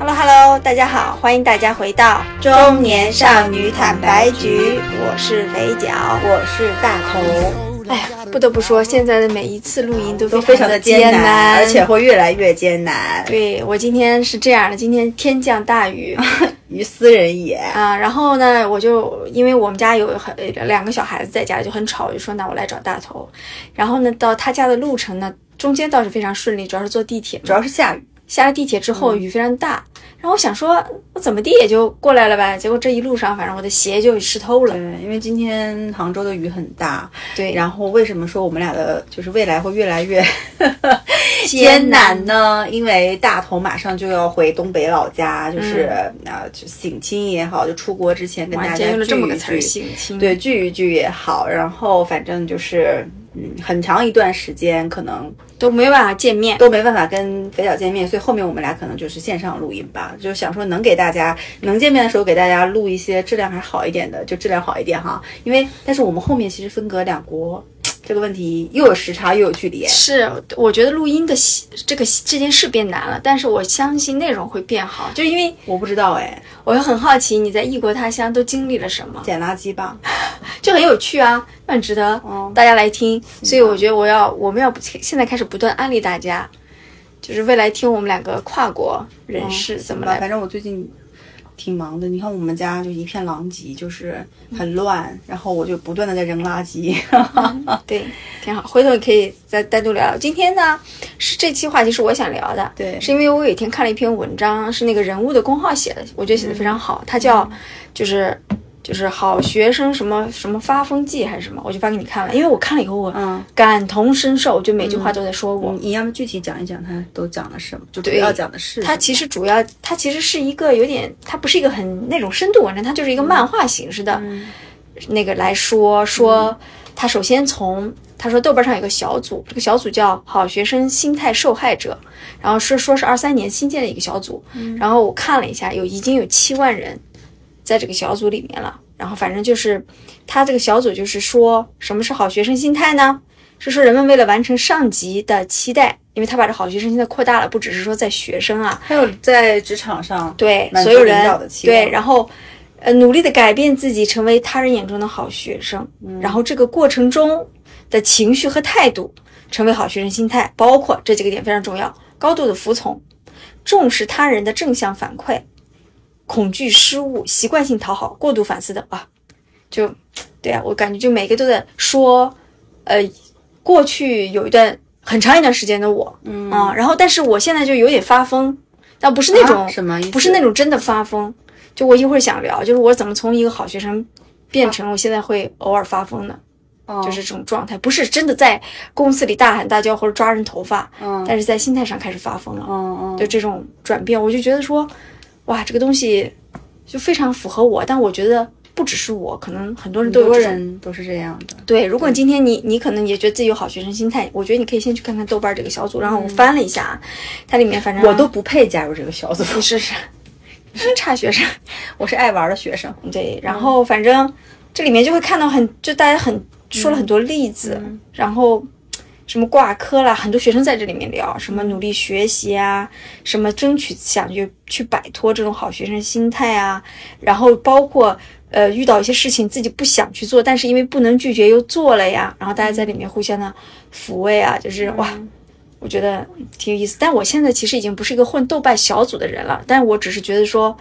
Hello Hello，大家好，欢迎大家回到中年少女坦白局，我是肥脚，我是大头。哎呀，不得不说，现在的每一次录音都都非常的艰难，而且会越来越艰难。对我今天是这样的，今天天降大雨，于斯人也啊。然后呢，我就因为我们家有很两个小孩子在家就很吵，就说那我来找大头。然后呢，到他家的路程呢，中间倒是非常顺利，主要是坐地铁，主要是下雨。下了地铁之后，雨非常大，然后我想说，我怎么地也就过来了吧。结果这一路上，反正我的鞋就湿透了。对，因为今天杭州的雨很大。对。然后为什么说我们俩的就是未来会越来越 艰难呢？因为大头马上就要回东北老家，就是啊，就省亲也好，就出国之前跟大家聚一聚。省亲。对，聚一聚也好。然后反正就是。嗯，很长一段时间可能都没办法见面，都没办法跟肥角见面，所以后面我们俩可能就是线上录音吧，就想说能给大家能见面的时候给大家录一些质量还好一点的，就质量好一点哈。因为但是我们后面其实分隔两国。这个问题又有时差又有距离，是我觉得录音的这个这件事变难了，但是我相信内容会变好，就因为我不知道哎，我又很好奇你在异国他乡都经历了什么，捡垃圾吧，就很有趣啊，很值得大家来听，所以我觉得我要我们要现在开始不断安利大家，就是未来听我们两个跨国人士怎么来，反正我最近。挺忙的，你看我们家就一片狼藉，就是很乱，然后我就不断的在扔垃圾。对，挺好，回头你可以再单独聊聊。今天呢，是这期话题是我想聊的，对，是因为我有一天看了一篇文章，是那个人物的公号写的，我觉得写的非常好，他叫就是。就是好学生什么什么发疯记还是什么，我就发给你看了，因为我看了以后我感同身受，就每句话都在说我。你要么具体讲一讲，他都讲了什么？就主要讲的是。他其实主要，他其实是一个有点，他不是一个很那种深度文章，他就是一个漫画形式的，那个来说说。他首先从他说豆瓣上有个小组，这个小组叫好学生心态受害者，然后是说是二三年新建的一个小组，然后我看了一下，有已经有七万人。在这个小组里面了，然后反正就是他这个小组就是说什么是好学生心态呢？是说人们为了完成上级的期待，因为他把这好学生心态扩大了，不只是说在学生啊，还有在职场上，对所有人对，然后呃努力的改变自己，成为他人眼中的好学生，然后这个过程中的情绪和态度，成为好学生心态，包括这几个点非常重要：高度的服从，重视他人的正向反馈。恐惧失误、习惯性讨好、过度反思的啊，就对啊，我感觉就每个都在说，呃，过去有一段很长一段时间的我，嗯。啊，然后但是我现在就有点发疯，但不是那种什么，不是那种真的发疯，就我一会儿想聊，就是我怎么从一个好学生变成我现在会偶尔发疯的，就是这种状态，不是真的在公司里大喊大叫或者抓人头发，嗯，但是在心态上开始发疯了，嗯嗯，就这种转变，我就觉得说。哇，这个东西就非常符合我，但我觉得不只是我，可能很多人都有人都是这样的。对，如果今天你你可能也觉得自己有好学生心态，我觉得你可以先去看看豆瓣这个小组。然后我翻了一下，它里面反正我都不配加入这个小组。你试试，是差学生，我是爱玩的学生。对，然后反正这里面就会看到很，就大家很说了很多例子，然后。什么挂科啦？很多学生在这里面聊什么努力学习啊，什么争取想去去摆脱这种好学生心态啊，然后包括呃遇到一些事情自己不想去做，但是因为不能拒绝又做了呀，然后大家在里面互相的抚慰啊，就是哇，我觉得挺有意思。但我现在其实已经不是一个混豆瓣小组的人了，但我只是觉得说。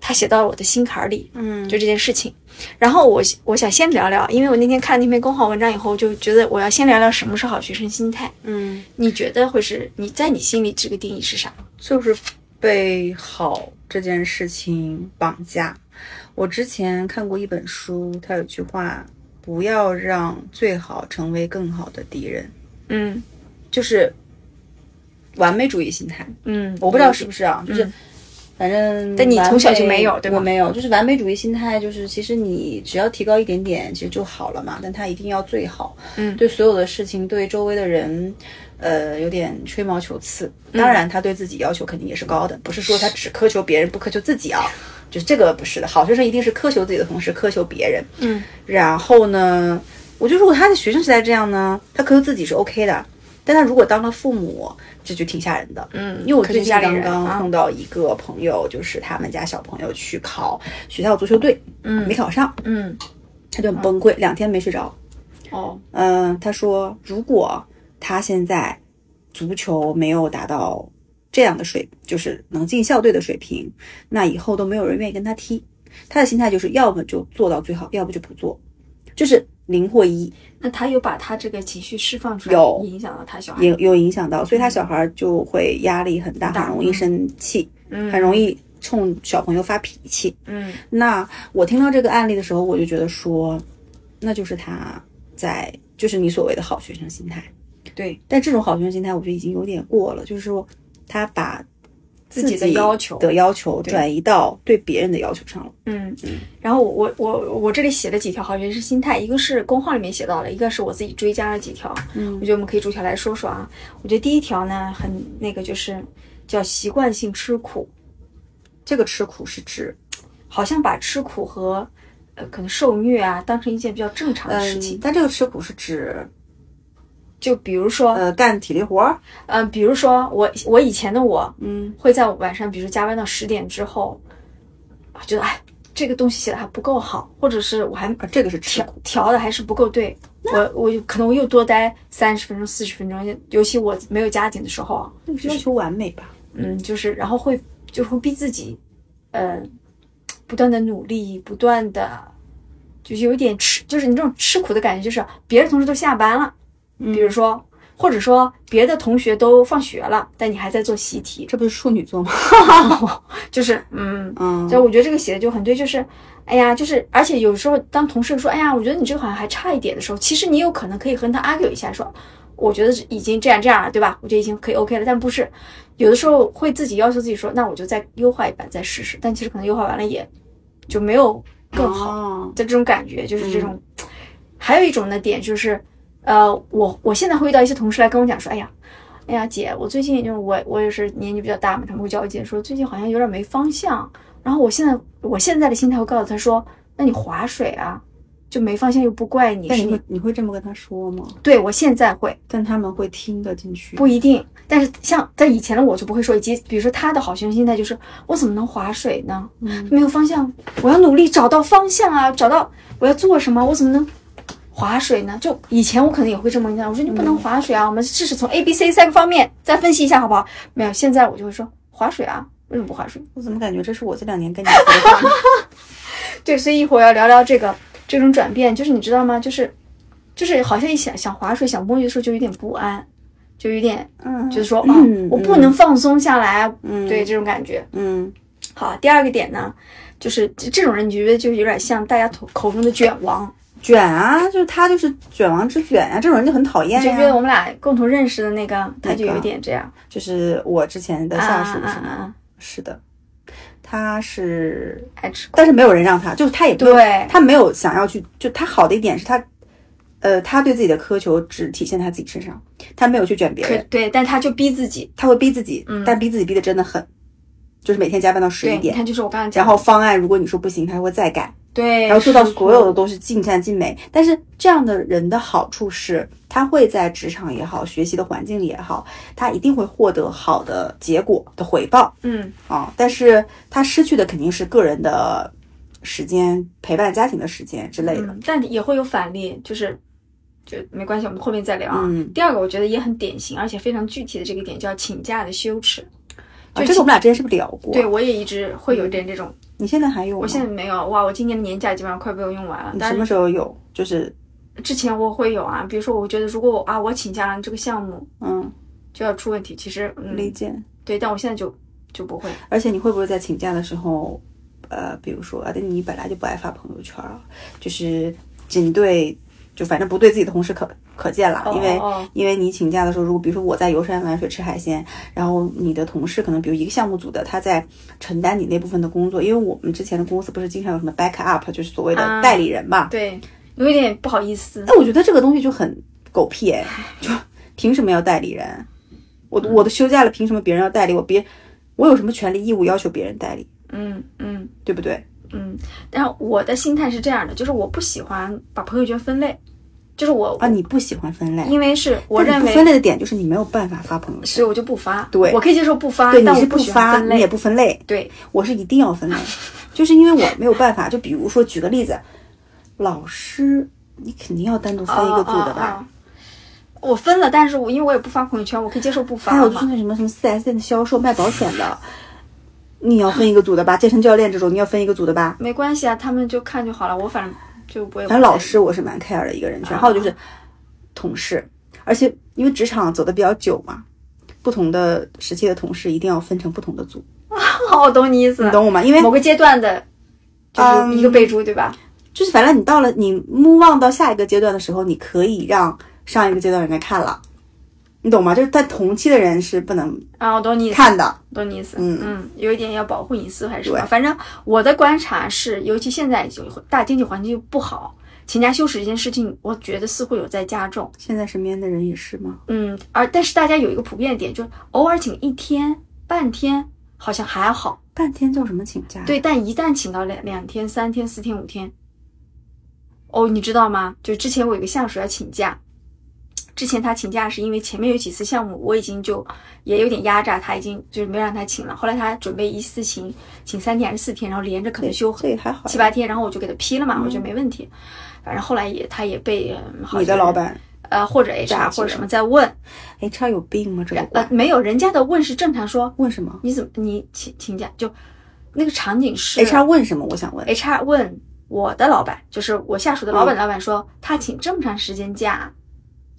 他写到了我的心坎儿里，嗯，就这件事情。然后我我想先聊聊，因为我那天看那篇公号文章以后，就觉得我要先聊聊什么是好学生心态。嗯，你觉得会是你在你心里这个定义是啥？就是被好这件事情绑架。我之前看过一本书，它有句话：不要让最好成为更好的敌人。嗯，就是完美主义心态。嗯，我不知道是不是啊，就是。反正，但你从小就没有，对吧？我没有，就是完美主义心态，就是其实你只要提高一点点，其实就好了嘛。但他一定要最好，嗯，对所有的事情，对周围的人，呃，有点吹毛求疵。当然，他对自己要求肯定也是高的，不是说他只苛求别人不苛求自己啊。就是这个不是的，好学生一定是苛求自己的同时苛求别人。嗯，然后呢，我觉得如果他的学生时代这样呢，他苛求自己是 OK 的。但他如果当了父母，这就挺吓人的。嗯，因为我最近刚刚啊碰到一个朋友，就是他们家小朋友去考学校足球队，嗯。没考上，嗯。他就很崩溃，两天没睡着。哦。嗯，他说如果他现在足球没有达到这样的水，就是能进校队的水平，那以后都没有人愿意跟他踢。他的心态就是要么就做到最好，要不就不做，就是零或一，那他有把他这个情绪释放出来，有。影响到他小孩，有有影响到，所以他小孩就会压力很大，大。很容易生气，嗯。很容易冲小朋友发脾气。嗯。那我听到这个案例的时候，我就觉得说，那就是他在，就是你所谓的好学生心态。对但这种好学生心态，我觉得已经有点过了，就是说他把自己的要求的要求转移到对别人的要求上了。嗯，然后我我我这里写了几条好像是心态，一个是公号里面写到了，一个是我自己追加了几条。嗯我觉得我们可以逐条来说说啊。我觉得第一条呢，很那个就是叫习惯性吃苦，这个吃苦是指，好像把吃苦和呃可能受虐啊当成一件比较正常的事情。嗯，但这个吃苦是指就比如说，呃干体力活儿，嗯、比如说我我以前的我嗯会在晚上，比如说加班到十点之后，啊觉得哎这个东西写的还不够好，或者是我还啊，这个是吃调苦。调的还是不够对，我我可能我又多待三十分钟、四十分钟，尤其我没有家庭的时候啊，那个是要求完美吧？嗯，就是然后会就会逼自己，呃，不断的努力，不断的，就是有一点吃，就是你这种吃苦的感觉，就是别的同事都下班了，比如说，或者说别的同学都放学了，但你还在做习题，这不是处女座吗？就是嗯，嗯所以我觉得这个写的就很对，就是，哎呀，就是，而且有时候当同事说，哎呀，我觉得你这个好像还差一点的时候，其实你有可能可以和他 argue 一下，说，我觉得已经这样这样了，对吧？我觉得已经可以 OK 了，但不是，有的时候会自己要求自己说，那我就再优化一版再试试，但其实可能优化完了也就没有更好好。的这种感觉，就是这种。还有一种的点就是，呃，我我现在会遇到一些同事来跟我讲说，哎呀。哎呀，姐，我最近就是我我也是年纪比较大嘛，他们会叫我姐说最近好像有点没方向。然后我现在我现在的心态会告诉他说，那你划水啊，就没方向又不怪你，但你会你会这么跟他说吗？对我现在会但他们会听得进去。不一定，但是像在以前的我就不会说，以及比如说他的好学生心态就是我怎么能划水呢？嗯没有方向，我要努力找到方向啊，找到我要做什么，我怎么能划水呢？就以前我可能也会这么讲，我说你不能划水啊，我们试试从 A、B、C 三个方面再分析一下好不好？没有，现在我就会说划水啊，为什么不划水？我怎么感觉这是我这两年跟你说的话呢？对，所以一会儿要聊聊这个这种转变，就是你知道吗？就是就是好像一想想划水、想摸鱼的时候就有点不安，就有点嗯，就是说啊、嗯我不能放松下来，嗯对这种感觉。嗯好，第二个点呢，就是这这种人，你觉得就是有点像大家口口中的卷王。卷啊，就是他就是卷王之卷啊，这种人就很讨厌你就觉得呀。我们俩共同认识的那个，他就那个有点这样。就是我之前的下属啊啊是吗？啊啊是的，他是，爱吃苦。但是没有人让他，就是他也不，对他没有想要去，就他好的一点是他，呃，他对自己的苛求只体现在他自己身上，他没有去卷别人，可对，但他就逼自己。他会逼自己，嗯但逼自己逼的真的很，就是每天加班到十对，一点，你看，就是我刚才讲，然后方案如果你说不行，他会再改，对，然后做到所有的都是尽善尽美。但是这样的人的好处是，他会在职场也好，学习的环境里也好，他一定会获得好的结果的回报嗯，啊。但是他失去的肯定是个人的时间、陪伴家庭的时间之类的。嗯，但也会有反例，就是就没关系，我们后面再聊啊。嗯第二个我觉得也很典型，而且非常具体的这个点叫请假的羞耻。啊，这个我们俩之前是不是聊过？对，我也一直会有点这种，你现在还有吗？我现在没有哇，我今年的年假基本上快被我用完了。你什么时候有？就是之前我会有啊，比如说我觉得如果我啊我请假了，这个项目嗯，就要出问题。其实嗯理解。对，但我现在就就不会。而且你会不会在请假的时候，呃，比如说啊，你本来就不爱发朋友圈啊，就是仅对，就反正不对自己的同事可可见啦，哦因为因为你请假的时候，如果比如说我在游山玩水吃海鲜，然后你的同事可能比如一个项目组的他在承担你那部分的工作，因为我们之前的公司不是经常有什么 back up，就是所谓的啊代理人嘛，对，有一点不好意思。那我觉得这个东西就很狗屁哎，就凭什么要代理人？我我都休假了，凭什么别人要代理我？别我有什么权利义务要求别人代理，嗯嗯对不对？嗯。但是我的心态是这样的，就是我不喜欢把朋友圈分类。就是我啊，你不喜欢分类，因为是我认为分类的点就是你没有办法发朋友圈，所以我就不发。对我可以接受不发，但我不发，你也不分类，对，我是一定要分类，就是因为我没有办法。就比如说举个例子，老师，你肯定要单独分一个组的吧？我分了，但是我因为我也不发朋友圈，我可以接受不发还有就是。那什么什么四 S 店的销售卖保险的，你要分一个组的吧？健身教练这种你要分一个组的吧？没关系啊，他们就看就好了。我反正就反正老师我是蛮 care 的一个人群，啊还有就是同事，而且因为职场走的比较久嘛，不同的时期的同事一定要分成不同的组，啊，我懂你意思你。懂我吗？因为某个阶段的，就是一个嗯备注，对吧？就是反正你到了你 move on 到下一个阶段的时候，你可以让上一个阶段人来看了，你懂吗？就是在同期的人是不能啊，我懂你意思，看的。懂你意思。嗯嗯，有一点要保护隐私还是什么？反正我的观察是，尤其现在就大经济环境不好，请假休息这件事情，我觉得似乎有在加重。现在身边的人也是吗？嗯，而但是大家有一个普遍点，就是偶尔请一天、半天，好像还好。半天叫什么请假？，对，但一旦请到两两天、三天、四天、五天，哦，你知道吗？就之前我有个下属要请假，之前他请假是因为前面有几次项目我已经就也有点压榨他，已经就是没让他请了。后来他准备一次请请三天还是四天，然后连着可能休。七八天，然后我就给他批了嘛，我觉得没问题。反正后来也他也被、嗯好你的老板呃或者 HR 或者什么在问，HR 有病吗？这个呃没有人家的问是正常说问什么你怎么你请请假就那个场景是？HR 问什么？我想问。HR 问我的老板，就是我下属的老板老板说，他请这么长时间假，是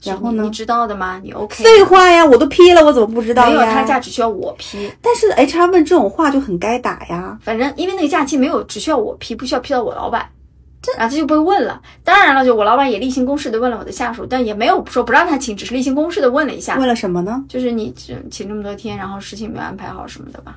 然后呢你你知道的吗？你 OK？废话呀，我都批了，我怎么不知道没有，他假只需要我批。但是 HR 问这种话就很该打呀。反正因为那个假期没有，只需要我批，不需要批到我老板。然后他就被问了。当然了，就我老板也例行公事的问了我的下属，但也没有说不让他请，只是例行公事的问了一下，问了什么呢？就是你请请这么多天，然后事情没有安排好什么的吧？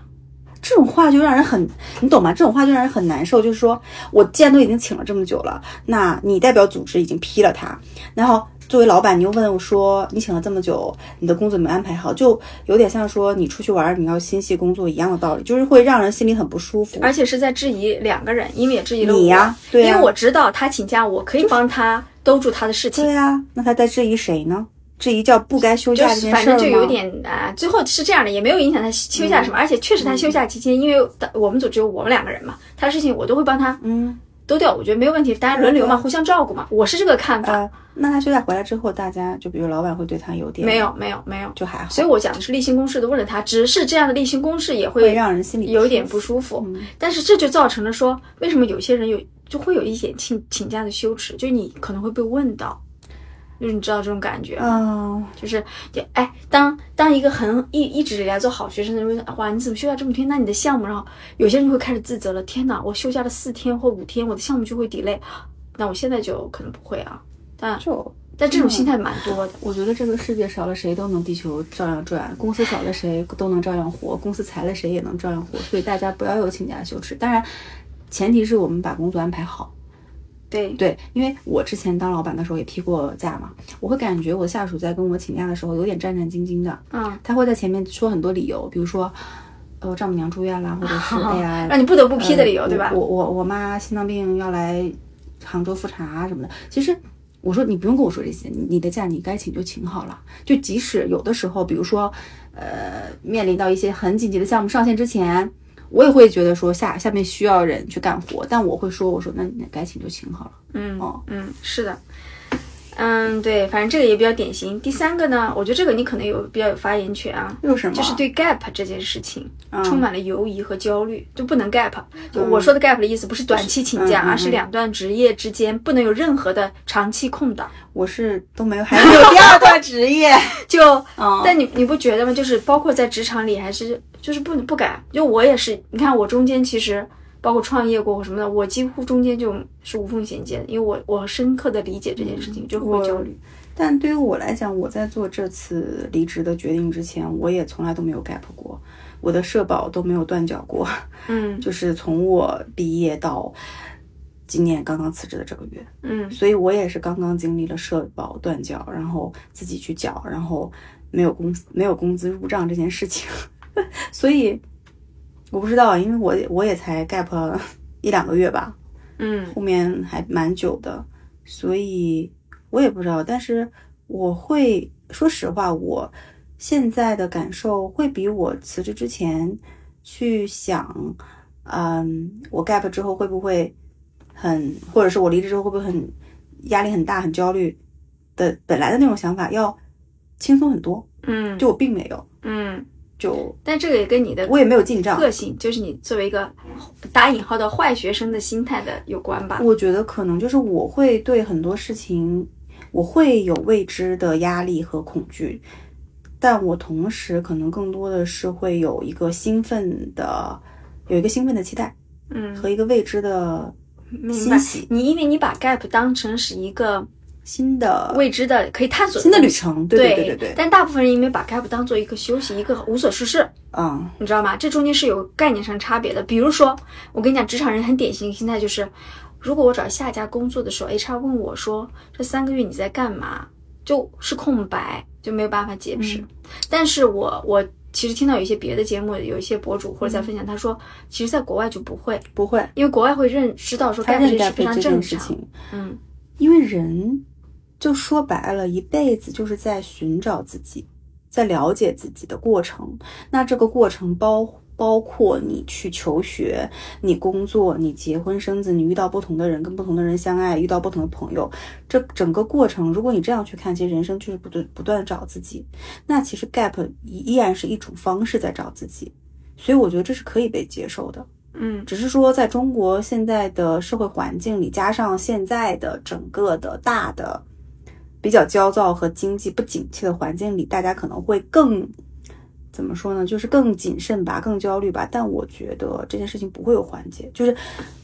这种话就让人很，你懂吗？这种话就让人很难受。就是说我既然都已经请了这么久了，那你代表组织已经批了他，然后作为老板，你又问我说你请了这么久，你的工作没安排好，就有点像说你出去玩你要心系工作一样的道理，就是会让人心里很不舒服。而且是在质疑两个人，因为也质疑了我，你呀对呀因为我知道他请假，我可以帮他兜住他的事情。对呀、那他在质疑谁呢？质疑叫不该休就假这是反正件事反正？就有点啊，最后是这样的，也没有影响他休假什么，而且确实他休假期间，因为我们组只有我们两个人嘛，他的事情我都会帮他嗯兜掉，我觉得没有问题，大家轮流嘛，互相照顾嘛，我是这个看法。呃，那他休假回来之后，大家就比如老板会对他有点没有没有没有，就还好，所以我讲的是例行公事的问了他，只是这样的例行公事也会会让人心里有一点舒不舒服，嗯。但是这就造成了说，为什么有些人有就会有一点请请假的羞耻，就你可能会被问到，就是你知道这种感觉吗？嗯，就是，就哎，当当一个很一一直以来做好学生的人，哇，你怎么休假这么天？那你的项目，然后有些人就会开始自责了。天哪，我休假了四天或五天，我的项目就会 delay。那我现在就可能不会啊，但就但这种心态蛮多的。我觉得这个世界少了谁都能地球照样转，公司少了谁都能照样活，公司裁了谁也能照样活，所以大家不要有请假羞耻。当然，前提是我们把工作安排好。对，对，因为我之前当老板的时候也批过假嘛，我会感觉我的下属在跟我请假的时候有点战战兢兢的，嗯，他会在前面说很多理由，比如说，呃，我丈母娘住院啦，或者是哎呀，让你不得不批的理由，呃对吧我？我我妈心脏病要来杭州复查什么的。其实我说你不用跟我说这些，你你的假你该请就请好了。就即使有的时候，比如说呃面临到一些很紧急的项目上线之前，我也会觉得说下下面需要人去干活，但我会说我说那你该请就请好了。嗯哦嗯，是的。嗯，对，反正这个也比较典型。第三个呢，我觉得这个你可能有比较有发言权啊，有什么？就是对 gap 这件事情嗯充满了犹疑和焦虑，就不能 gap。就我说的 gap 的意思不是短期请假，而是两段职业之间不能有任何的长期空档。我是都没有，还没有第二段职业。就，嗯但你你不觉得吗？就是包括在职场里，还是就是不不敢。就我也是，你看我中间其实包括创业过或什么的，我几乎中间就是无缝衔接的，因为我我深刻的理解这件事情，就会焦虑。但对于我来讲，我在做这次离职的决定之前，我也从来都没有 gap 过，我的社保都没有断缴过，嗯。就是从我毕业到今年刚刚辞职的这个月，嗯。所以我也是刚刚经历了社保断缴，然后自己去缴，然后没有工没有工资入账这件事情，所以我不知道，因为我也我也才 gap 一两个月吧，嗯。后面还蛮久的，所以我也不知道，但是我会说实话，我现在的感受会比我辞职之前去想，嗯，我 gap 之后会不会很，或者是我离职之后会不会很压力很大、很焦虑的本来的那种想法要轻松很多。嗯，就我并没有，嗯，就但这个也跟你的我也没有进账。个性，就是你作为一个打引号的坏学生的心态的有关吧。我觉得可能就是我会对很多事情，我会有未知的压力和恐惧，但我同时可能更多的是会有一个兴奋的，有一个兴奋的期待嗯，和一个未知的欣喜。你因为你把 gap 当成是一个新的未知的可以探索新的旅程，对对对对对，但大部分人因为把 gap 当做一个休息，一个无所事事，嗯。你知道吗？这中间是有概念上差别的。比如说，我跟你讲，职场人很典型的心态就是，如果我找下一家工作的时候，HR 问我说这三个月你在干嘛，就是空白，就没有办法解释。嗯。但是我我其实听到有一些别的节目，有一些博主或者在分享，他说，其实在国外就不会，不会，因为国外会认知道说他 gap 这是非常正常。事情，嗯。因为人就说白了，一辈子就是在寻找自己，在了解自己的过程。那这个过程包包括你去求学、你工作、你结婚生子、你遇到不同的人，跟不同的人相爱，遇到不同的朋友，这整个过程，如果你这样去看，其实人生就是不断不断的找自己。那其实 gap 依依然是一种方式在找自己，所以我觉得这是可以被接受的。嗯只是说，在中国现在的社会环境里，加上现在的整个的大的比较焦躁和经济不景气的环境里，大家可能会更怎么说呢？就是更谨慎吧，更焦虑吧。但我觉得这件事情不会有缓解，就是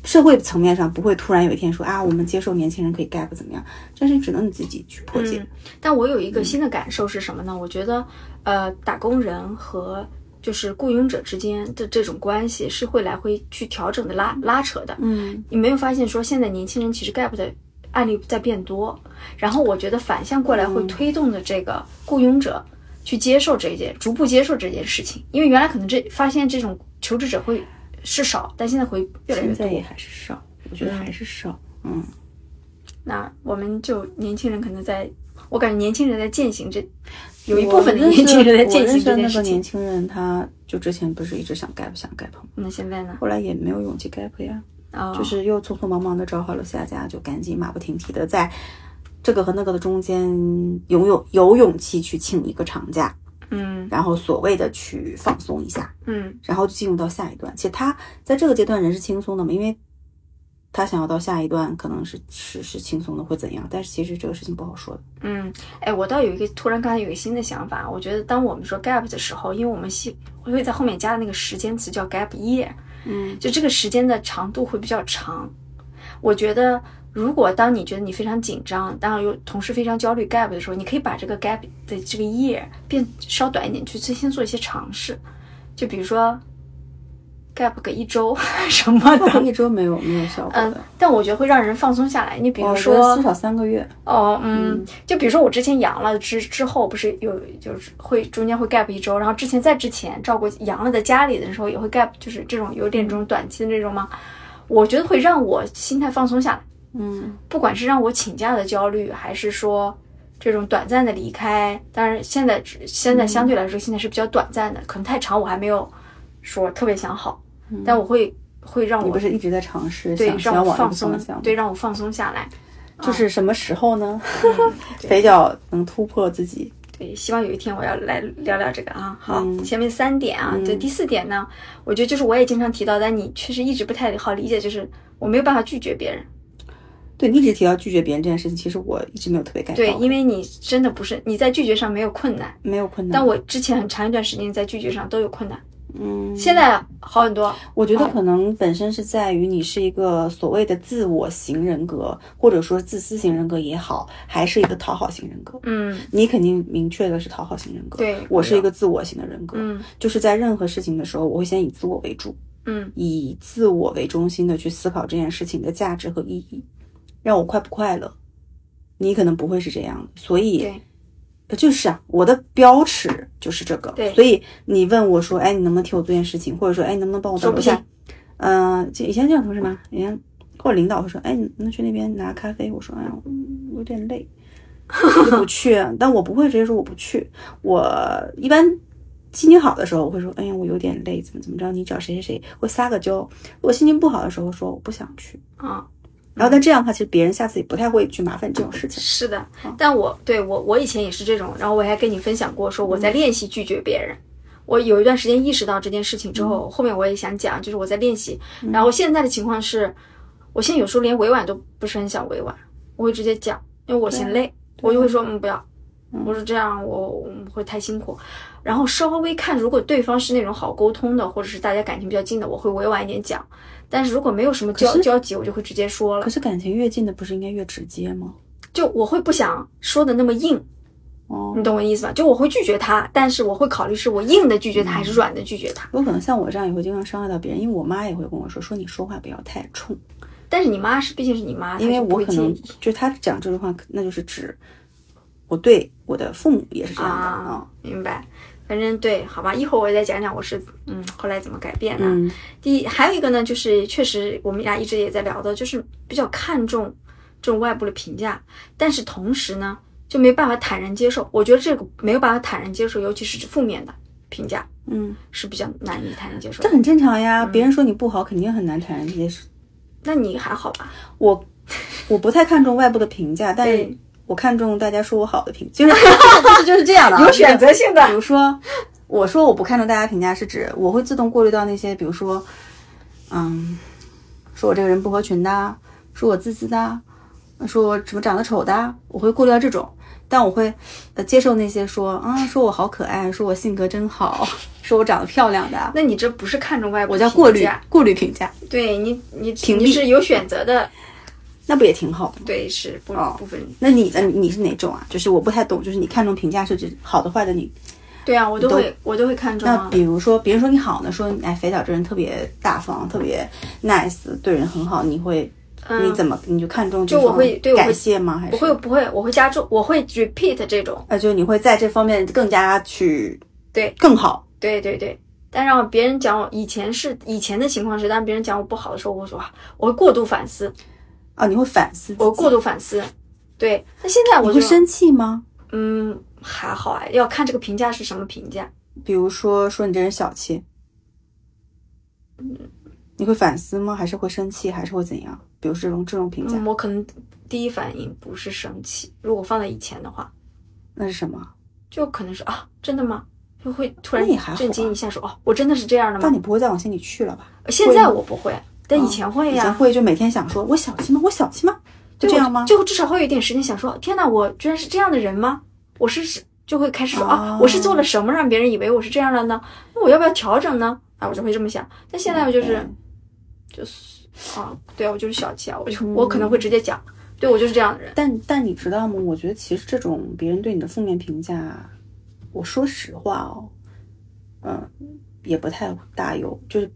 社会层面上不会突然有一天说啊，我们接受年轻人可以 gap 怎么样？这件事情只能你自己去破解。嗯，但我有一个新的感受是什么呢？我觉得，呃，打工人和就是雇佣者之间的这种关系是会来回去调整的拉拉扯的。嗯你没有发现说现在年轻人其实 gap 的案例在变多，然后我觉得反向过来会推动的这个雇佣者去接受这件，逐步接受这件事情，因为原来可能这发现这种求职者会是少，但现在会越来越多现在。也还是少，我觉得还是少。嗯，那我们就年轻人可能在，我感觉年轻人在践行这，有一部分的年轻人在践行这件事情那个年。轻人，他就之前不是一直想 gap 想 gap 吗？那现在呢？后来也没有勇气 gap 呀。哦，就是又匆匆忙忙的找好了下家，就赶紧马不停蹄的在这个和那个的中间有勇有勇气去请一个长假，嗯然后所谓的去放松一下，嗯然后就进入到下一段。其实他在这个阶段人是轻松的嘛，因为他想要到下一段可能是是是轻松的会怎样，但是其实这个事情不好说的。嗯，哎，我倒有一个突然刚才有一个新的想法，我觉得当我们说 gap 的时候，因为我们希会在后面加的那个时间词叫 gap year，嗯就这个时间的长度会比较长。我觉得，如果当你觉得你非常紧张，当然又同时非常焦虑 gap 的时候，你可以把这个 gap 的这个 year 变稍短一点，去最先做一些尝试，就比如说 gap 个一周 什么的。一周没有没有效果嗯的，，但我觉得会让人放松下来。你比如说至，少三个月。哦，嗯，就比如说我之前阳了之之后，不是有就是会中间会 gap 一周，然后之前在之前照顾阳了的家里的时候也会 gap，就是这种有点这种短期的这种吗，我觉得会让我心态放松下来。嗯不管是让我请假的焦虑，还是说这种短暂的离开，当然现在现在相对来说现在是比较短暂的，可能太长我还没有说特别想好，但我会会让嗯你我不是一直在尝试对让想想我放松对让我放松下来。就是什么时候呢？对肥脚能突破自己。对，希望有一天我要来聊聊这个啊。好，嗯前面三点啊，对，第四点呢，我觉得就是我也经常提到，但你确实一直不太好理解，就是我没有办法拒绝别人。对你一直提到拒绝别人这件事情，其实我一直没有特别 get 对，因为你真的不是你在拒绝上没有困难，没有困难。但我之前很长一段时间在拒绝上都有困难，嗯，现在好很多。我觉得可能本身是在于你是一个所谓的自我型人格，或者说自私型人格也好，还是一个讨好型人格。嗯。你肯定明确的是讨好型人格，对。我是一个自我型的人格，嗯。就是在任何事情的时候，我会先以自我为主，嗯。以自我为中心的去思考这件事情的价值和意义，让我快不快乐。你可能不会是这样的，所以就是啊，我的标尺就是这个。对所以你问我说，哎，你能不能替我做件事情，或者说，哎，你能不能帮我做一下说不行？嗯、就以前这样同事吗？以前或者领导会说，哎，你能去那边拿咖啡？我说，哎呀，我有点累。我就不 去。但我不会直接说我不去，我一般心情好的时候我会说，哎呀，我有点累，怎么怎么着，你找谁谁谁，我撒个娇。我心情不好的时候说我不想去啊。然后但这样的话，其实别人下次也不太会去麻烦这种事情。是的，但我对我我以前也是这种，然后我还跟你分享过，说我在练习拒绝别人。我有一段时间意识到这件事情之后，后面我也想讲，就是我在练习。然后现在的情况是，我现在有时候连委婉都不是很想委婉，我会直接讲，因为我嫌累，我就会说嗯不要，我说这样我会太辛苦。然后稍微看，如果对方是那种好沟通的，或者是大家感情比较近的，我会委婉一点讲。但是如果没有什么交交集，我就会直接说了。可是感情越近的不是应该越直接吗？就我会不想说的那么硬，哦，你懂我意思吧？就我会拒绝他，但是我会考虑是我硬的拒绝他还是软的拒绝他。有可能像我这样也会经常伤害到别人，因为我妈也会跟我说，说你说话不要太冲。但是你妈是毕竟是你妈，因为我可能就是她讲这句话，那就是指我对我的父母也是这样的啊。明白。反正对，好吧，一会儿我再讲讲我是嗯后来怎么改变的。嗯第一，还有一个呢，就是确实我们俩一直也在聊的，就是比较看重这种外部的评价，但是同时呢，就没办法坦然接受。我觉得这个没有办法坦然接受，尤其是负面的评价，嗯，是比较难以坦然接受。这很正常呀，别人说你不好，肯定很难坦然接受。那你还好吧？我我不太看重外部的评价，但是。我看中大家说我好的评，就是 就是就是这样的，有选择性的。比如说，我说我不看重大家评价，是指我会自动过滤到那些，比如说，嗯，说我这个人不合群的，说我自私的，说我什么长得丑的，我会过滤到这种。但我会呃接受那些说啊，说我好可爱，说我性格真好，说我长得漂亮的。那你这不是看重外部，我叫过滤过滤评价。对你你你是有选择的。那不也挺好的？对，是不部分。那你呢？你是哪种啊？就是我不太懂，就是你看重评价是指好的坏的你？对啊，我都会，我都会看重。那比如说别人说你好呢，说哎肥脚这人特别大方，特别 nice，对人很好，你会你怎么你就看重？就我会对我感谢吗？还是不会不会，我会加重，我会 repeat 这种。呃，就你会在这方面更加去对更好。对对对，但让别人讲我以前是以前的情况是，当别人讲我不好的时候，我说我会过度反思。啊，你会反思？我过度反思，对。那现在我会生气吗？嗯，还好啊，要看这个评价是什么评价。比如说，说你这人小气，嗯，你会反思吗？还是会生气？还是会怎样？比如这种这种评价，我可能第一反应不是生气。如果放在以前的话，那是什么？就可能是啊，真的吗？就会突然震惊一下，说哦，我真的是这样的吗？但你不会再往心里去了吧？现在我不会。但以前会呀，以前会就每天想说，我小气吗？我小气吗？就这样吗？就至少会有一点时间想说，天哪，我居然是这样的人吗？我是是就会开始说啊，我是做了什么让别人以为我是这样的呢？那我要不要调整呢？啊，我就会这么想。但现在我就是就是啊，对啊，我就是小气啊，我就我可能会直接讲，对我就是这样的人。但但你知道吗？我觉得其实这种别人对你的负面评价，我说实话哦，嗯，也不太大有，就是。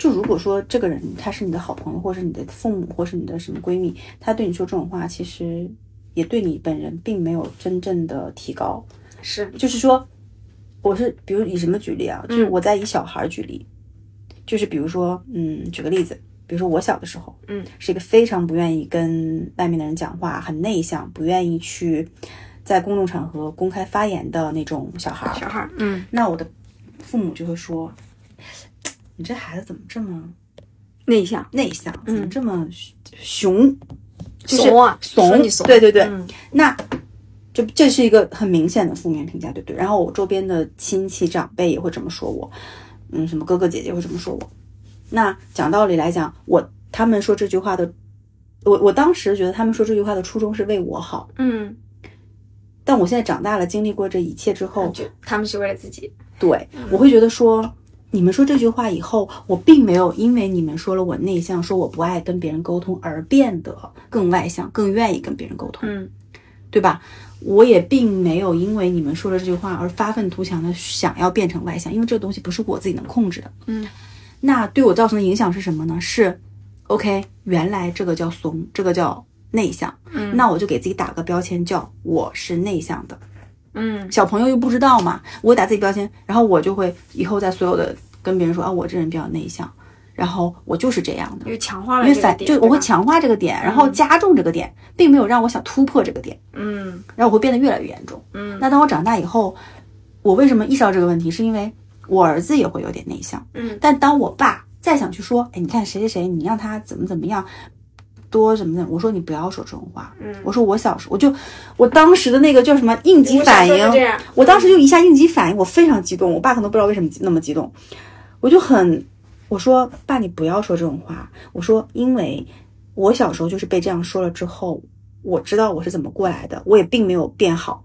就如果说这个人他是你的好朋友，或是你的父母，或是你的什么闺蜜，他对你说这种话，其实也对你本人并没有真正的提高。是，就是说，我是比如以什么举例啊？就是我在以小孩举例，就是比如说，嗯，举个例子，比如说我小的时候，嗯，是一个非常不愿意跟外面的人讲话，很内向，不愿意去在公众场合公开发言的那种小孩。小孩，嗯，那我的父母就会说。你这孩子怎么这么内向？内向，怎么这么熊？怂啊，怂！对对对，那就这是一个很明显的负面评价，对不对？然后我周边的亲戚长辈也会这么说我，嗯，什么哥哥姐姐会这么说我。那讲道理来讲，我他们说这句话的，我我当时觉得他们说这句话的初衷是为我好，嗯。但我现在长大了，经历过这一切之后，他们是为了自己。对，我会觉得说。你们说这句话以后，我并没有因为你们说了我内向，说我不爱跟别人沟通而变得更外向，更愿意跟别人沟通，嗯，对吧？我也并没有因为你们说了这句话而发愤图强的想要变成外向，因为这个东西不是我自己能控制的，嗯。那对我造成的影响是什么呢？是，OK，原来这个叫怂，这个叫内向，嗯。那我就给自己打个标签，叫我是内向的。嗯，小朋友又不知道嘛，我打自己标签，然后我就会以后在所有的跟别人说啊，我这人比较内向，然后我就是这样的，因为强化了因为反就我会强化这个点，然后加重这个点，并没有让我想突破这个点，嗯。然后我会变得越来越严重。嗯。那当我长大以后，我为什么意识到这个问题？是因为我儿子也会有点内向，嗯。但当我爸再想去说，哎，你看谁谁谁，你让他怎么怎么样，多什么怎么，我说你不要说这种话。嗯我说我小时候，我就我当时的那个叫什么应急反应我当时就一下应急反应，我非常激动。我爸可能不知道为什么那么激动，我就很我说爸，你不要说这种话。我说因为我小时候就是被这样说了之后，我知道我是怎么过来的，我也并没有变好。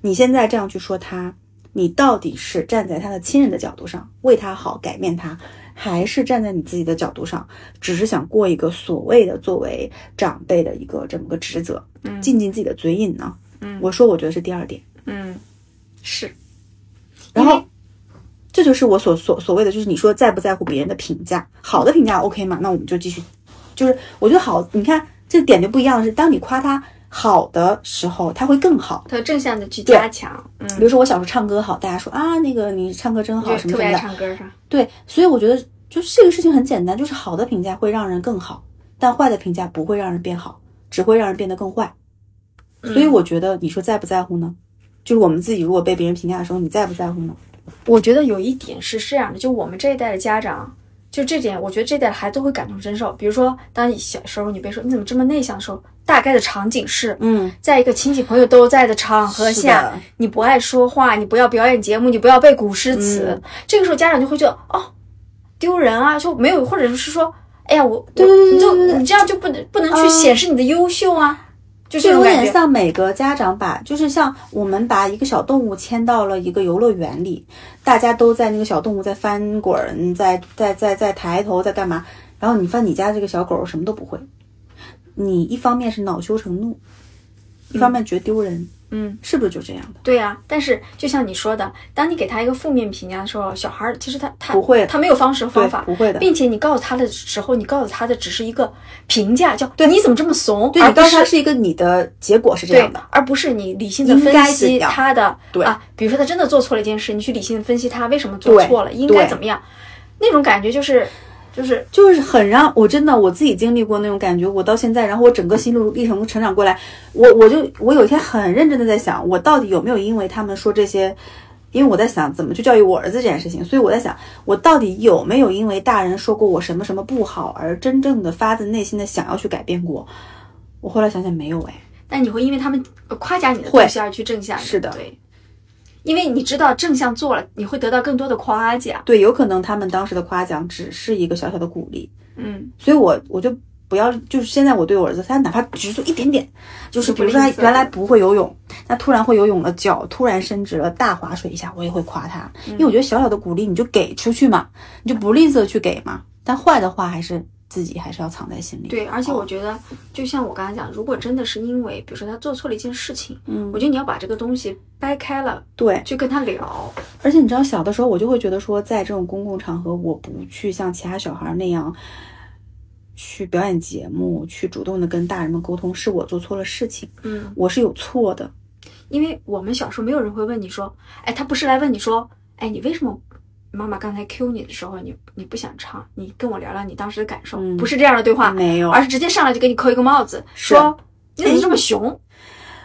你现在这样去说他，你到底是站在他的亲人的角度上为他好改变他，还是站在你自己的角度上，只是想过一个所谓的作为长辈的一个这么个职责，嗯尽尽自己的嘴瘾呢？嗯我说我觉得是第二点，嗯，是，然后。这就是我所所所谓的，就是你说在不在乎别人的评价，好的评价 OK 嘛？那我们就继续，就是我觉得好，你看这个点就不一样的是，当你夸他好的时候，他会更好。他正向的去加强，嗯，比如说我小时候唱歌好，大家说啊，那个你唱歌真好，什么什么的。唱歌是吧？对，所以我觉得就是这个事情很简单，就是好的评价会让人更好，但坏的评价不会让人变好，只会让人变得更坏。所以我觉得你说在不在乎呢？就是我们自己如果被别人评价的时候，你在不在乎呢？我觉得有一点是这样的，就我们这一代的家长，就这点，我觉得这点孩子都会感同身受。比如说，当你小时候你被说你怎么这么内向的时候，大概的场景是，嗯，在一个亲戚朋友都在的场合下，你不爱说话，你不要表演节目，你不要背古诗词，嗯。这个时候家长就会觉得哦丢人啊，就没有，或者是说，哎呀，我对对对我你就你这样就不能不能去嗯。显示你的优秀啊，就是有点。像每个家长把，就是像我们把一个小动物牵到了一个游乐园里，大家都在那个小动物在翻滚，在在在在抬头在干嘛？然后你发现你家这个小狗什么都不会，你一方面是恼羞成怒，一方面觉得丢人，嗯，是不是就这样的？对呀、但是就像你说的，当你给他一个负面评价的时候，小孩儿其实他他不会他没有方式方法，，不会的。并且你告诉他的时候，你告诉他的只是一个评价，叫对。你怎么这么怂，对而不是你告诉他是一个你的结果是这样的，，而不是你理性的分析他的对啊，比如说他真的做错了一件事，你去理性的分析他为什么做错了，应该怎么样，那种感觉就是就是就是很让我真的我自己经历过那种感觉，我到现在，然后我整个心路历程成长过来，我我就我有一天很认真的在想，我到底有没有因为他们说这些，因为我在想怎么去教育我儿子这件事情，所以我在想，我到底有没有因为大人说过我什么什么不好而真正的发自内心的想要去改变过？我后来想想没有哎，但你会因为他们夸奖你的会东西而去正向，是的对，因为你知道正向做了，你会得到更多的夸奖，对，有可能他们当时的夸奖只是一个小小的鼓励，嗯，所以我我就不要，就是现在我对我儿子，他哪怕只做一点点，就是比如说他原来不会游泳，他突然会游泳了，脚突然伸直了，大划水一下，我也会夸他，因为我觉得小小的鼓励你就给出去嘛，你就不吝啬去给嘛，但坏的话还是自己还是要藏在心里。对，而且哦我觉得，就像我刚才讲，如果真的是因为，比如说他做错了一件事情，嗯我觉得你要把这个东西掰开了，对，去跟他聊，而且你知道，小的时候我就会觉得说，在这种公共场合，我不去像其他小孩那样去表演节目，去主动的跟大人们沟通，是我做错了事情，嗯，我是有错的。因为我们小时候没有人会问你说，哎，他不是来问你说，哎，你为什么妈妈刚才 Q 你的时候，你你不想唱，你跟我聊聊你当时的感受，嗯不是这样的对话，没有而是直接上来就给你扣一个帽子，说你怎么这么熊，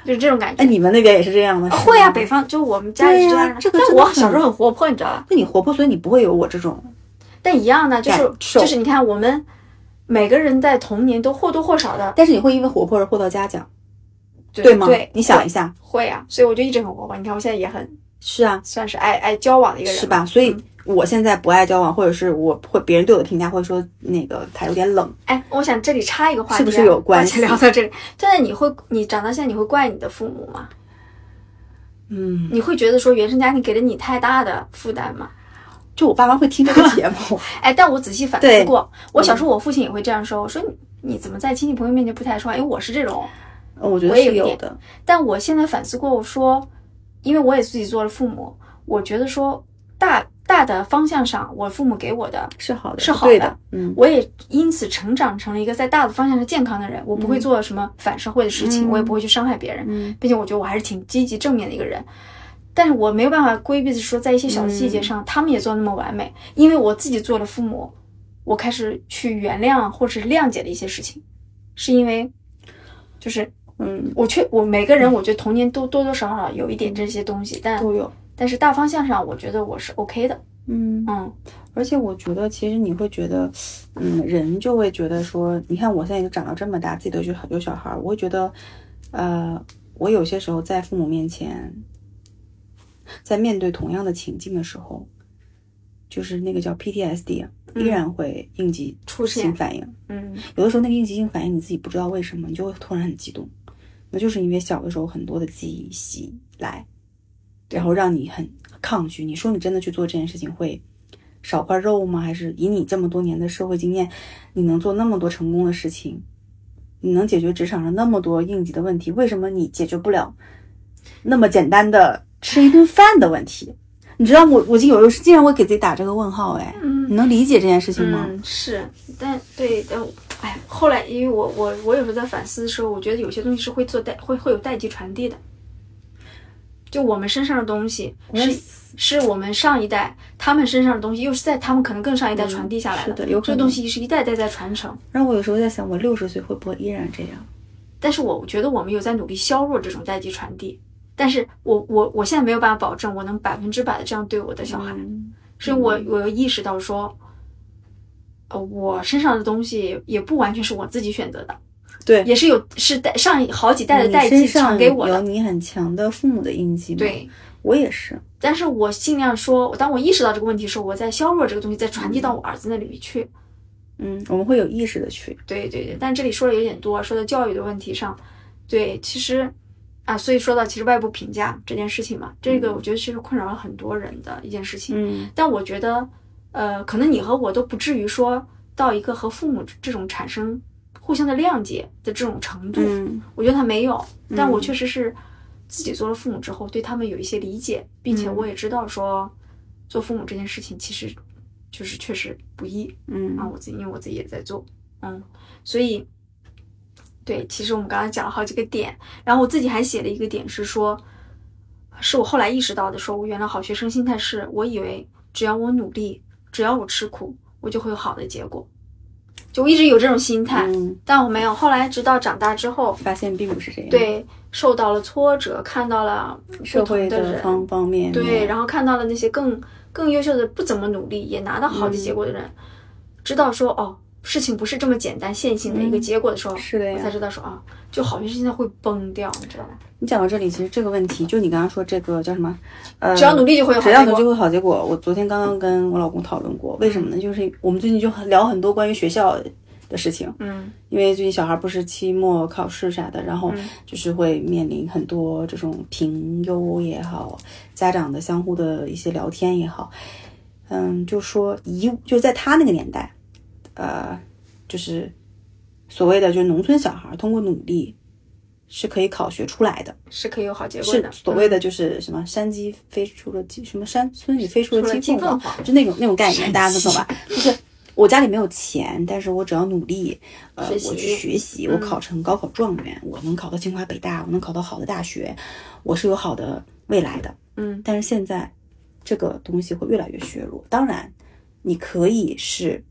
就是这种感觉。哎，你们那边也是这样吗？是会啊，北方就我们家里是这样的，对呀这个但我小时候很活泼，你知道吧？那你活泼，所以你不会有我这种。但一样的，就是就是你看，我们每个人在童年都或多或少的但是你会因为活泼而获到嘉奖，对吗？对，你想一下，会啊，所以我就一直很活泼。你看我现在也很是啊，算是爱爱交往的一个人，是吧？所以嗯我现在不爱交往，或者是我会别人对我的评价会说那个他有点冷，哎，我想这里插一个话题、啊，是不是有关系聊到这里，现在你会，你长到现在，你会怪你的父母吗？嗯，你会觉得说原生家庭给了你太大的负担吗？就我爸妈会听这个节目，哎，但我仔细反思过，我小时候我父亲也会这样说，我说你你怎么在亲戚朋友面前不太说话？因为我是这种，我觉得是有的。但我现在反思过，我说，因为我也自己做了父母，我觉得说大大的方向上，我父母给我的是好的，是好的的，嗯，我也因此成长成了一个在大的方向上健康的人。我不会做什么反社会的事情，嗯我也不会去伤害别人，嗯并且我觉得我还是挺积极正面的一个人。但是我没有办法规避的说，在一些小细嗯节上，他们也做得那么完美，因为我自己做了父母，我开始去原谅或者是谅解的一些事情，是因为就是嗯，我确我每个人我觉得童年都多多少少有一点这些东西，但都有。但是大方向上我觉得我是 OK 的，嗯。嗯。而且我觉得，其实你会觉得，嗯，人就会觉得说，你看我现在已经长到这么大，自己都有有小孩儿，我会觉得，呃，我有些时候在父母面前，在面对同样的情境的时候，就是那个叫 PTSD 啊，依然会应激出现性反应。嗯。有的时候那个应激性反应你自己不知道为什么，你就会突然很激动，那就是因为小的时候很多的记忆袭来，然后让你很抗拒。你说你真的去做这件事情会少块肉吗？还是以你这么多年的社会经验，你能做那么多成功的事情，你能解决职场上那么多应急的问题，为什么你解决不了那么简单的吃一顿饭的问题？你知道我，我就有时候竟然会给自己打这个问号，哎，嗯你能理解这件事情吗？嗯是，但对，但哎，后来因为我我我有时候在反思的时候，我觉得有些东西是会做代会会有代际传递的，就我们身上的东西是是我们上一代他们身上的东西，又是在他们可能更上一代传递下来是的有这个东西是一代代在传承。然后我有时候在想，我六十岁会不会依然这样？但是我觉得我们有在努力削弱这种代际传递，但是我我我现在没有办法保证我能百分之百的这样对我的小孩，嗯是因为我我有意识到说，呃，我身上的东西也不完全是我自己选择的，对，也是有是代上好几代的代际传上给我的，你很强的父母的印记吗？，对。我也是。但是我尽量说，当我意识到这个问题的时候，我在削弱这个东西，再传递到我儿子那里去。嗯，我们会有意识的去。对对对，但这里说的有点多，说到教育的问题上，对，其实啊，所以说到其实外部评价这件事情嘛，这个我觉得其实困扰了很多人的一件事情。嗯但我觉得，呃，可能你和我都不至于说到一个和父母这种产生互相的谅解的这种程度。嗯我觉得他没有，但我嗯确实是自己做了父母之后，对他们有一些理解，并且嗯我也知道说，做父母这件事情其实就是确实不易嗯啊。嗯我自己因为我自己也在做，嗯，所以对，其实我们刚才讲了好几个点，然后我自己还写了一个点是说，是我后来意识到的，说我原来好学生心态是我以为只要我努力，只要我吃苦，我就会有好的结果，就我一直有这种心态，嗯，但我没有。后来直到长大之后，发现并不是这样。，对，受到了挫折，看到了社会的方方面面。对，然后看到了那些更更优秀的、不怎么努力也拿到好的结果的人，知道说哦，事情不是这么简单线性的一个结果的时候，是的呀我才知道说啊，就好学生现在会崩掉，你知道吗？你讲到这里，其实这个问题，就你刚刚说这个叫什么？呃，只要努力就会有好只要努力就结果。会好结果。我昨天刚刚跟我老公讨论过，为什么呢？就是我们最近就很聊很多关于学校的事情，嗯因为最近小孩不是期末考试啥的，然后嗯就是会面临很多这种评优也好，家长的相互的一些聊天也好，嗯，就说一就在他那个年代，呃，就是所谓的就是农村小孩通过努力是可以考学出来的，是可以有好结果是的。所谓的就是什么山鸡飞出了鸡，什么山村里飞出出了了鸡凤凰，鸡凤凰就那种那种概念，大家都懂吧？就是我家里没有钱，但是我只要努力，呃，我去学习，我考成高考状元，我能考到清华北大，我能考到好的大学，我是有好的未来的。嗯但是现在这个东西会越来越削弱。当然，你可以是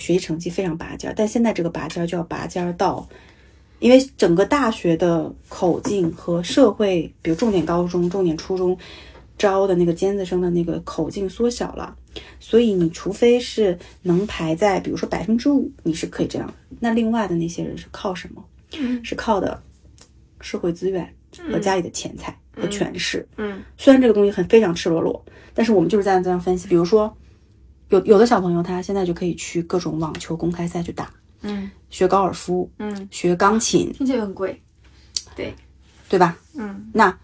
学习成绩非常拔尖儿，但现在这个拔尖儿就要拔尖儿到，因为整个大学的口径和社会，比如重点高中、重点初中招的那个尖子生的那个口径缩小了，所以你除非是能排在，比如说百分之五，你是可以这样。那另外的那些人是靠什么？嗯是靠的社会资源和家里的钱财和权势。嗯虽然这个东西很非常赤裸裸，但是我们就是这样这样分析。比如说，有有的小朋友他现在就可以去各种网球公开赛去打，嗯学高尔夫，嗯，学钢琴，听起来很贵。对，对吧？嗯那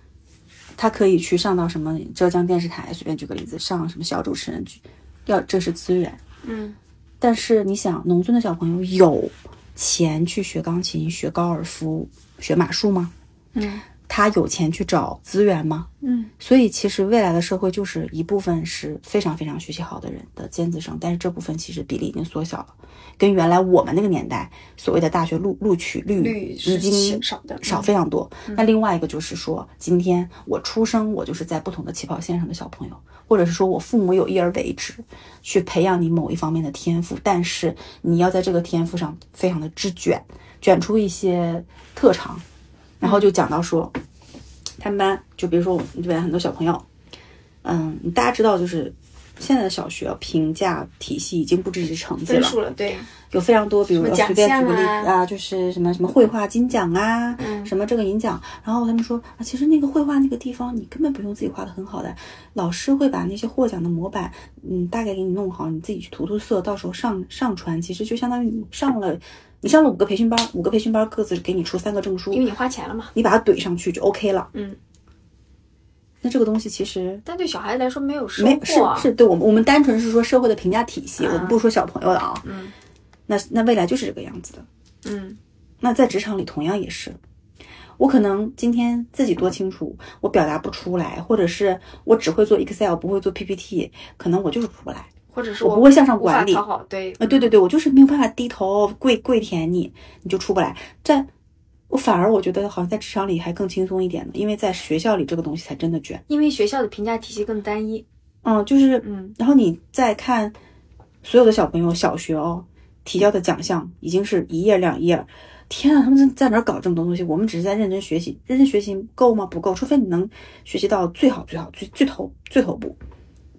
他可以去上到什么浙江电视台，随便举个例子，上什么小主持人去，要这是资源。嗯但是你想，农村的小朋友有钱去学钢琴、学高尔夫、学马术吗？嗯他有钱去找资源吗？嗯，所以其实未来的社会就是一部分是非常非常学习好的人的尖子生，但是这部分其实比例已经缩小了，跟原来我们那个年代所谓的大学录录取率率已经少的少非常多。那另外一个就是说，今天我出生我就是在不同的起跑线上的小朋友，或者是说我父母有意而为之，去培养你某一方面的天赋，但是你要在这个天赋上非常的之卷，卷出一些特长。然后就讲到说，他们班就比如说我们这边很多小朋友，嗯，大家知道就是现在的小学评价体系已经不只是成绩了，分数了，对，有非常多，比如说随便举个例子啊啊，就是什么什么绘画金奖啊，嗯什么这个银奖，然后他们说啊，其实那个绘画那个地方你根本不用自己画的很好的，老师会把那些获奖的模板，嗯，大概给你弄好，你自己去涂涂色，到时候上上传，其实就相当于你上了你上了五个培训班，五个培训班各自给你出三个证书，因为你花钱了嘛。你把它怼上去就 OK 了。嗯，那这个东西其实但对小孩来说没有收没是获啊。是对我们我们单纯是说社会的评价体系，我们不说小朋友的啊。嗯那那未来就是这个样子的。嗯那在职场里同样也是，我可能今天自己多清楚，我表达不出来，或者是我只会做 Excel，不会做 PPT，可能我就是出不来。或者是我不会向上管理对，啊，对对对，我就是没有办法低头跪跪舔你，你就出不来。在我反而我觉得好像在职场里还更轻松一点呢，因为在学校里这个东西才真的卷。因为学校的评价体系更单一。嗯，就是嗯，然后你再看所有的小朋友小学哦提交的奖项已经是一页两页，天啊，他们在哪儿搞这么多东西？我们只是在认真学习，认真学习够吗？不够，除非你能学习到最好最好最最头最头部，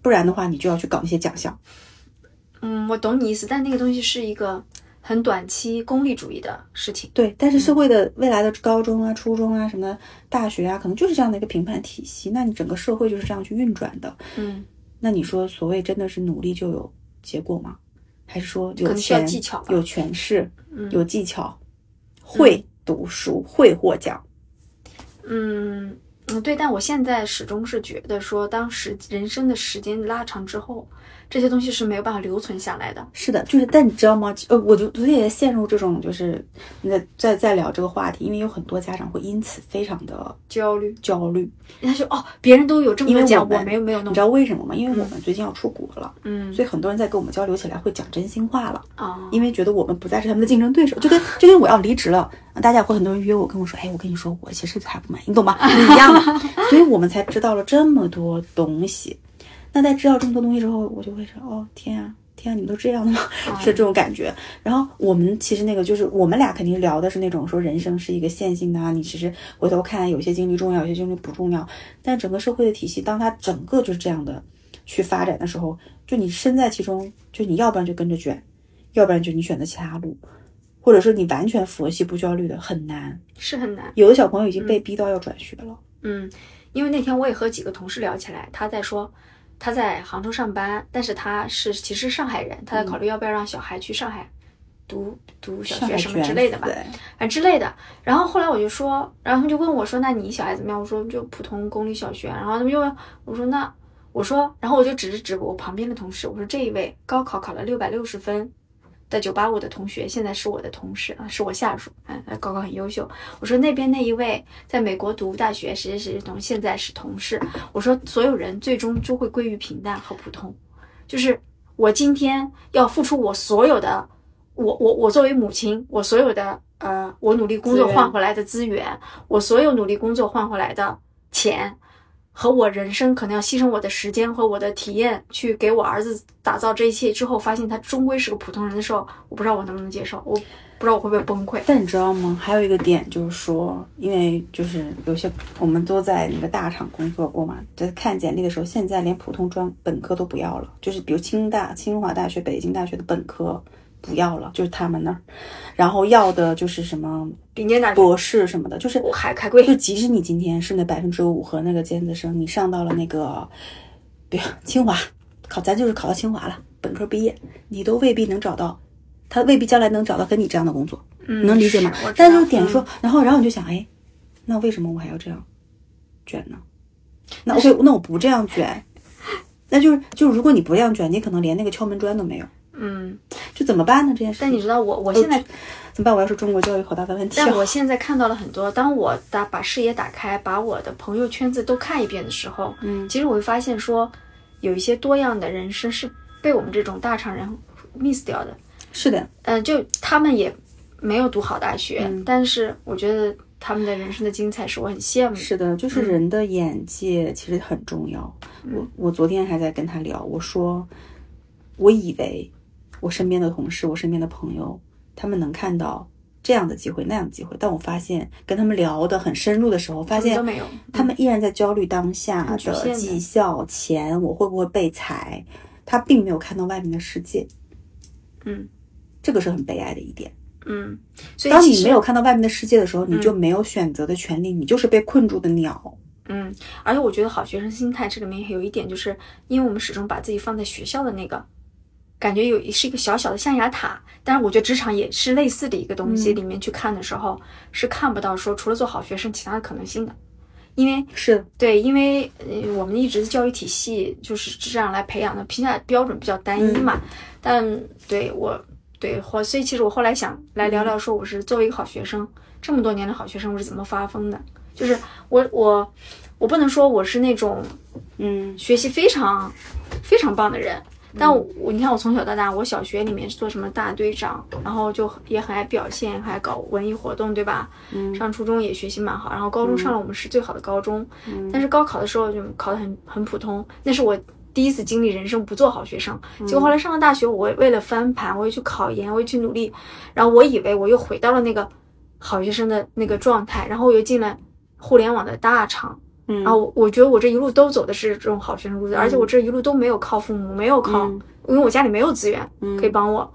不然的话你就要去搞那些奖项。嗯，我懂你意思，但那个东西是一个很短期功利主义的事情。对，但是社会的未来的高中啊、初中啊、什么大学啊，可能就是这样的一个评判体系。那你整个社会就是这样去运转的。嗯，那你说所谓真的是努力就有结果吗？还是说有钱、技巧有权势、嗯有技巧、会读书、会获奖？嗯嗯，对，但我现在始终是觉得说，当时人生的时间拉长之后，这些东西是没有办法留存下来的。是的，就是，但你知道吗？呃，我就昨天也陷入这种，就是在在在聊这个话题，因为有很多家长会因此非常的焦虑，焦虑，他说哦，别人都有这么因为多奖，我我没有没有弄你知。道为什么吗？因为我们最近要出国了，嗯所以很多人在跟我们交流起来会讲真心话了。啊，因为觉得我们不再是他们的竞争对手，就跟就跟我要离职了，大家会很多人约我跟我说，哎，我跟你说，我其实还不满意，你懂吗？一样的，所以我们才知道了这么多东西。那在知道这么多东西之后，我就会说，哦，天啊，天啊，你们都这样的吗？是这种感觉。然后我们其实那个就是我们俩肯定聊的是那种说人生是一个线性的啊，你其实回头看有些经历重要，有些经历不重要。但整个社会的体系，当它整个就是这样的去发展的时候，就你身在其中，就你要不然就跟着卷，要不然就你选择其他路，或者说你完全佛系不焦虑的很难。是很难。有的小朋友已经被逼到要转学了，嗯，因为那天我也和几个同事聊起来，他在说他在杭州上班，但是他是其实上海人，他在考虑要不要让小孩去上海读读小学什么之类的吧死，啊之类的。然后后来我就说，然后他们就问我说：“那你小孩怎么样？”我说：“就普通公立小学。”然后他们就问我说：“那我说，然后我就指着指我旁边的同事，我说这一位高考考了六百六十分的九八五的同学，现在是我的同事啊，是我下属，嗯，他高考很优秀。我说那边那一位在美国读大学，谁谁谁同，现在是同事。我说所有人最终就会归于平淡和普通，就是我今天要付出我所有的，我我我作为母亲，我所有的呃，我努力工作换回来的资源，我所有努力工作换回来的钱。和我人生可能要牺牲我的时间和我的体验，去给我儿子打造这一切之后，发现他终归是个普通人的时候，我不知道我能不能接受，我不知道我会不会崩溃。但你知道吗？还有一个点就是说，因为就是有些我们都在那个大厂工作过嘛，在看简历的时候，现在连普通专本科都不要了，就是比如清大、清华大学、北京大学的本科不要了，就是他们那儿，然后要的就是什么顶尖大学，博士什么的，就是我海海归就即使你今天是那百分之五和那个尖子生，你上到了那个，比如清华考，咱就是考到清华了，本科毕业，你都未必能找到，他未必将来能找到跟你这样的工作，嗯能理解吗？是？但道。是点说，嗯。然后然后你就想，哎，那为什么我还要这样卷呢？那 OK，那我不这样卷，那就是就是如果你不这样卷，你可能连那个敲门砖都没有。嗯，就怎么办呢？这件事，但你知道我我现在怎么办？我要说中国教育好大的问题。但我现在看到了很多，当我打把视野打开，把我的朋友圈子都看一遍的时候，嗯，其实我会发现说，有一些多样的人生是被我们这种大厂人 miss 掉的。是的，嗯，就他们也没有读好大学，但是我觉得他们的人生的精彩是我很羡慕。是的，就是人的眼界其实很重要。我我昨天还在跟他聊，我说，我以为。我身边的同事，我身边的朋友，他们能看到这样的机会、那样的机会，但我发现跟他们聊的很深入的时候，发现他们依然在焦虑当下的绩效、钱，我会不会被裁？他并没有看到外面的世界。嗯，这个是很悲哀的一点。嗯，所以当你没有看到外面的世界的时候，你就没有选择的权利，你就是被困住的鸟。嗯，而且我觉得好学生心态这里面还有一点，就是因为我们始终把自己放在学校的那个。感觉有是一个小小的象牙塔，但是我觉得职场也是类似的一个东西。里面去看的时候，是看不到说除了做好学生，其他的可能性的。因为是对，因为我们一直的教育体系就是这样来培养的，评价标准比较单一嘛。但对我对或所以其实我后来想来聊聊，说我是作为一个好学生，这么多年的好学生，我是怎么发疯的？就是我我我不能说我是那种嗯学习非常非常棒的人。但我你看，我从小到大，我小学里面是做什么大队长，然后就也很爱表现，还搞文艺活动，对吧？嗯。上初中也学习蛮好，然后高中上了我们市最好的高中。嗯。但是高考的时候就考得很很普通，那是我第一次经历人生不做好学生。结果后来上了大学，我为了翻盘，我又去考研，我又去努力，然后我以为我又回到了那个好学生的那个状态，然后我又进了互联网的大厂。然后我觉得我这一路都走的是这种好学生路子，而且我这一路都没有靠父母，没有靠，因为我家里没有资源可以帮我。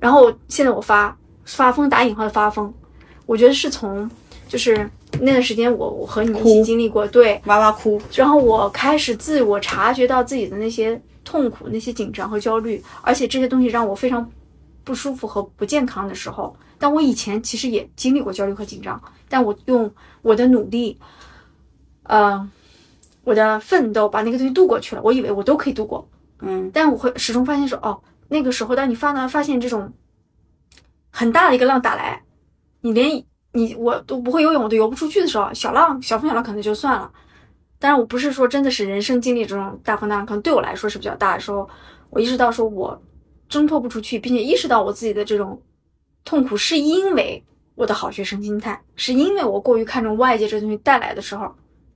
然后现在我发发疯打引号的发疯，我觉得是从就是那段时间我我和你一起经历过，对，哇哇哭。然后我开始自我察觉到自己的那些痛苦、那些紧张和焦虑，而且这些东西让我非常不舒服和不健康的时候，但我以前其实也经历过焦虑和紧张，但我用我的努力。呃，我的奋斗把那个东西度过去了，我以为我都可以度过，嗯，但我会始终发现说，哦，那个时候当你发呢，发现这种很大的一个浪打来，你连你我都不会游泳，我都游不出去的时候，小浪小风小浪可能就算了，但是我不是说真的是人生经历这种大风大浪，可能对我来说是比较大的时候，我意识到说我挣脱不出去，并且意识到我自己的这种痛苦是因为我的好学生心态，是因为我过于看重外界这东西带来的时候。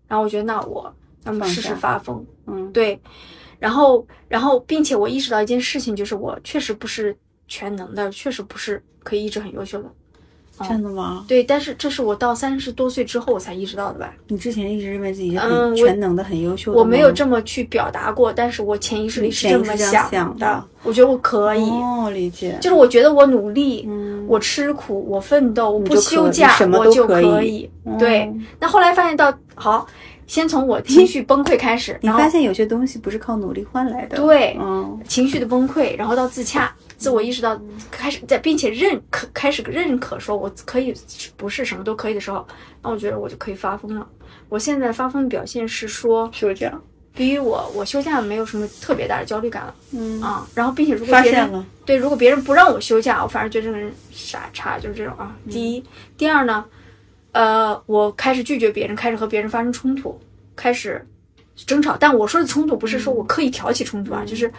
然后我觉得，那我那么试试发疯，嗯，对，然后，然后，并且我意识到一件事情，就是我确实不是全能的，确实不是可以一直很优秀的。真的吗？对，但是这是我到三十多岁之后我才意识到的吧？你之前一直认为自己很全能的、很优秀的。我没有这么去表达过，但是我潜意识里是这么想的。我觉得我可以。哦，理解。就是我觉得我努力，我吃苦，我奋斗，我不休假，我就可以。对。那后来发现到好。先从我情绪崩溃开始，你发现有些东西不是靠努力换来的。对，嗯，情绪的崩溃，然后到自洽、自我意识到开始在，并且认可开始认可说我可以不是什么都可以的时候，那我觉得我就可以发疯了。我现在发疯的表现是说休假，比于我我休假没有什么特别大的焦虑感了，嗯啊，然后并且如果别人对如果别人不让我休假，我反而觉得这个人傻叉，就是这种啊。第一，第二呢？呃，我开始拒绝别人，开始和别人发生冲突，开始争吵。但我说的冲突不是说我刻意挑起冲突啊，就是